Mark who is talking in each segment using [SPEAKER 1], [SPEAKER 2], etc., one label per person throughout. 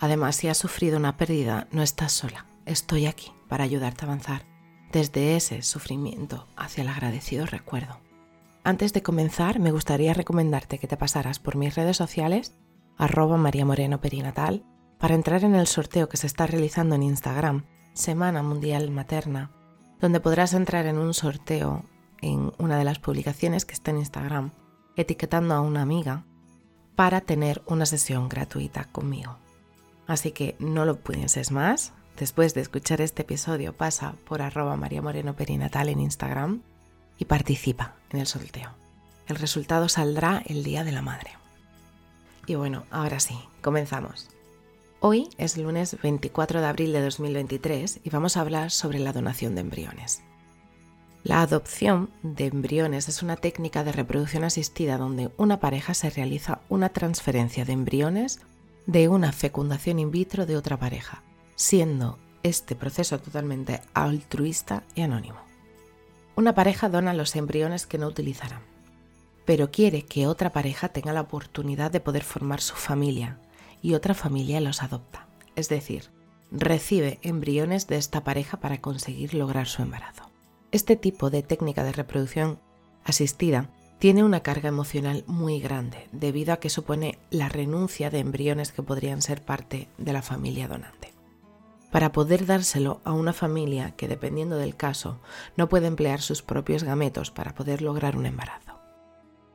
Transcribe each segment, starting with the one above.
[SPEAKER 1] Además, si has sufrido una pérdida, no estás sola. Estoy aquí para ayudarte a avanzar desde ese sufrimiento hacia el agradecido recuerdo. Antes de comenzar, me gustaría recomendarte que te pasaras por mis redes sociales, arroba María Moreno Perinatal, para entrar en el sorteo que se está realizando en Instagram, Semana Mundial Materna, donde podrás entrar en un sorteo en una de las publicaciones que está en Instagram, etiquetando a una amiga, para tener una sesión gratuita conmigo. Así que no lo pienses más. Después de escuchar este episodio, pasa por arroba María Moreno Perinatal en Instagram y participa en el sorteo. El resultado saldrá el Día de la Madre. Y bueno, ahora sí, comenzamos. Hoy es lunes 24 de abril de 2023 y vamos a hablar sobre la donación de embriones. La adopción de embriones es una técnica de reproducción asistida donde una pareja se realiza una transferencia de embriones de una fecundación in vitro de otra pareja, siendo este proceso totalmente altruista y anónimo. Una pareja dona los embriones que no utilizarán, pero quiere que otra pareja tenga la oportunidad de poder formar su familia y otra familia los adopta, es decir, recibe embriones de esta pareja para conseguir lograr su embarazo. Este tipo de técnica de reproducción asistida tiene una carga emocional muy grande debido a que supone la renuncia de embriones que podrían ser parte de la familia donante. Para poder dárselo a una familia que, dependiendo del caso, no puede emplear sus propios gametos para poder lograr un embarazo.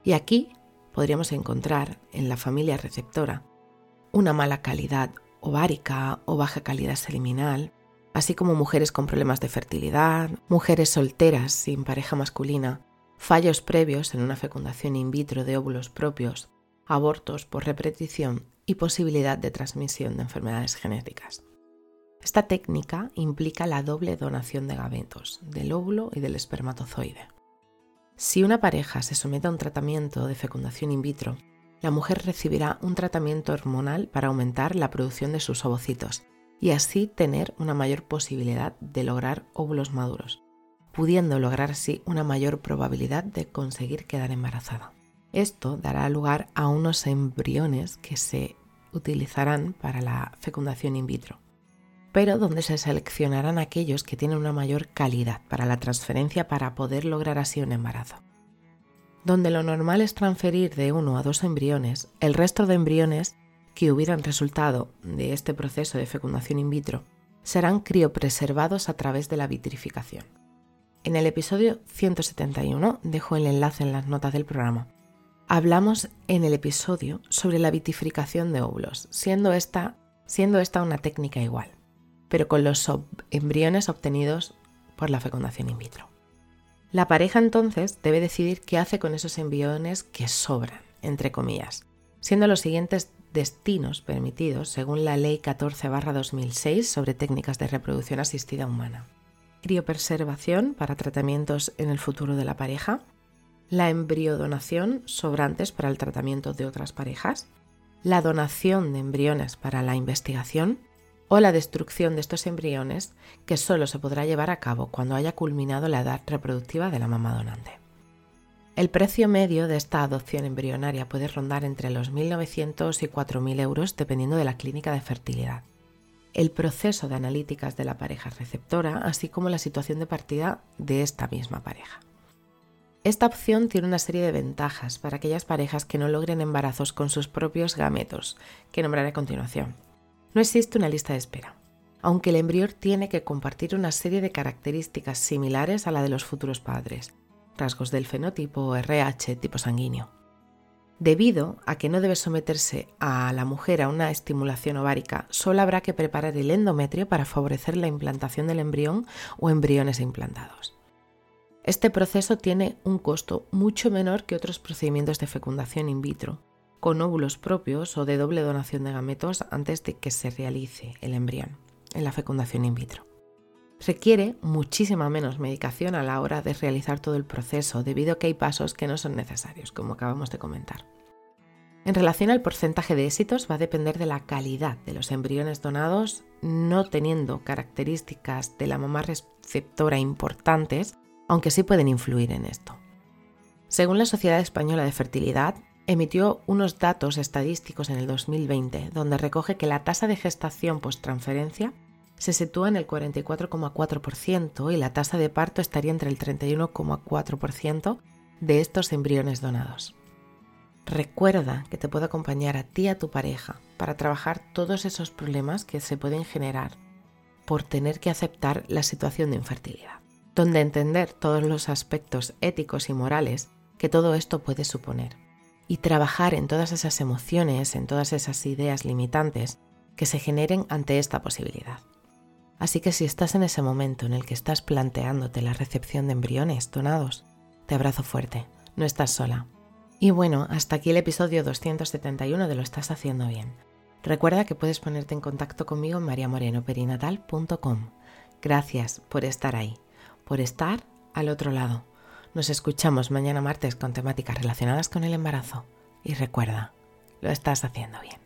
[SPEAKER 1] Y aquí podríamos encontrar en la familia receptora una mala calidad ovárica o baja calidad seminal, así como mujeres con problemas de fertilidad, mujeres solteras sin pareja masculina fallos previos en una fecundación in vitro de óvulos propios, abortos por repetición y posibilidad de transmisión de enfermedades genéticas. Esta técnica implica la doble donación de gametos, del óvulo y del espermatozoide. Si una pareja se somete a un tratamiento de fecundación in vitro, la mujer recibirá un tratamiento hormonal para aumentar la producción de sus ovocitos y así tener una mayor posibilidad de lograr óvulos maduros, pudiendo lograr así una mayor probabilidad de conseguir quedar embarazada. Esto dará lugar a unos embriones que se utilizarán para la fecundación in vitro, pero donde se seleccionarán aquellos que tienen una mayor calidad para la transferencia para poder lograr así un embarazo. Donde lo normal es transferir de uno a dos embriones, el resto de embriones que hubieran resultado de este proceso de fecundación in vitro serán criopreservados a través de la vitrificación. En el episodio 171, dejo el enlace en las notas del programa, hablamos en el episodio sobre la vitrificación de óvulos, siendo esta, siendo esta una técnica igual, pero con los embriones obtenidos por la fecundación in vitro. La pareja entonces debe decidir qué hace con esos embriones que sobran, entre comillas, siendo los siguientes destinos permitidos según la Ley 14-2006 sobre técnicas de reproducción asistida humana criopreservación para tratamientos en el futuro de la pareja, la embriodonación sobrantes para el tratamiento de otras parejas, la donación de embriones para la investigación o la destrucción de estos embriones que solo se podrá llevar a cabo cuando haya culminado la edad reproductiva de la mamá donante. El precio medio de esta adopción embrionaria puede rondar entre los 1.900 y 4.000 euros dependiendo de la clínica de fertilidad el proceso de analíticas de la pareja receptora, así como la situación de partida de esta misma pareja. Esta opción tiene una serie de ventajas para aquellas parejas que no logren embarazos con sus propios gametos, que nombraré a continuación. No existe una lista de espera, aunque el embrión tiene que compartir una serie de características similares a la de los futuros padres, rasgos del fenotipo RH tipo sanguíneo. Debido a que no debe someterse a la mujer a una estimulación ovárica, solo habrá que preparar el endometrio para favorecer la implantación del embrión o embriones implantados. Este proceso tiene un costo mucho menor que otros procedimientos de fecundación in vitro, con óvulos propios o de doble donación de gametos antes de que se realice el embrión en la fecundación in vitro. Requiere muchísima menos medicación a la hora de realizar todo el proceso debido a que hay pasos que no son necesarios, como acabamos de comentar. En relación al porcentaje de éxitos va a depender de la calidad de los embriones donados, no teniendo características de la mamá receptora importantes, aunque sí pueden influir en esto. Según la Sociedad Española de Fertilidad, emitió unos datos estadísticos en el 2020 donde recoge que la tasa de gestación post-transferencia se sitúa en el 44,4% y la tasa de parto estaría entre el 31,4% de estos embriones donados. Recuerda que te puedo acompañar a ti y a tu pareja para trabajar todos esos problemas que se pueden generar por tener que aceptar la situación de infertilidad, donde entender todos los aspectos éticos y morales que todo esto puede suponer y trabajar en todas esas emociones, en todas esas ideas limitantes que se generen ante esta posibilidad. Así que si estás en ese momento en el que estás planteándote la recepción de embriones donados, te abrazo fuerte, no estás sola. Y bueno, hasta aquí el episodio 271 de Lo estás haciendo bien. Recuerda que puedes ponerte en contacto conmigo en mariamorenoperinatal.com. Gracias por estar ahí, por estar al otro lado nos escuchamos mañana martes con temáticas relacionadas con el embarazo y recuerda, lo estás haciendo bien.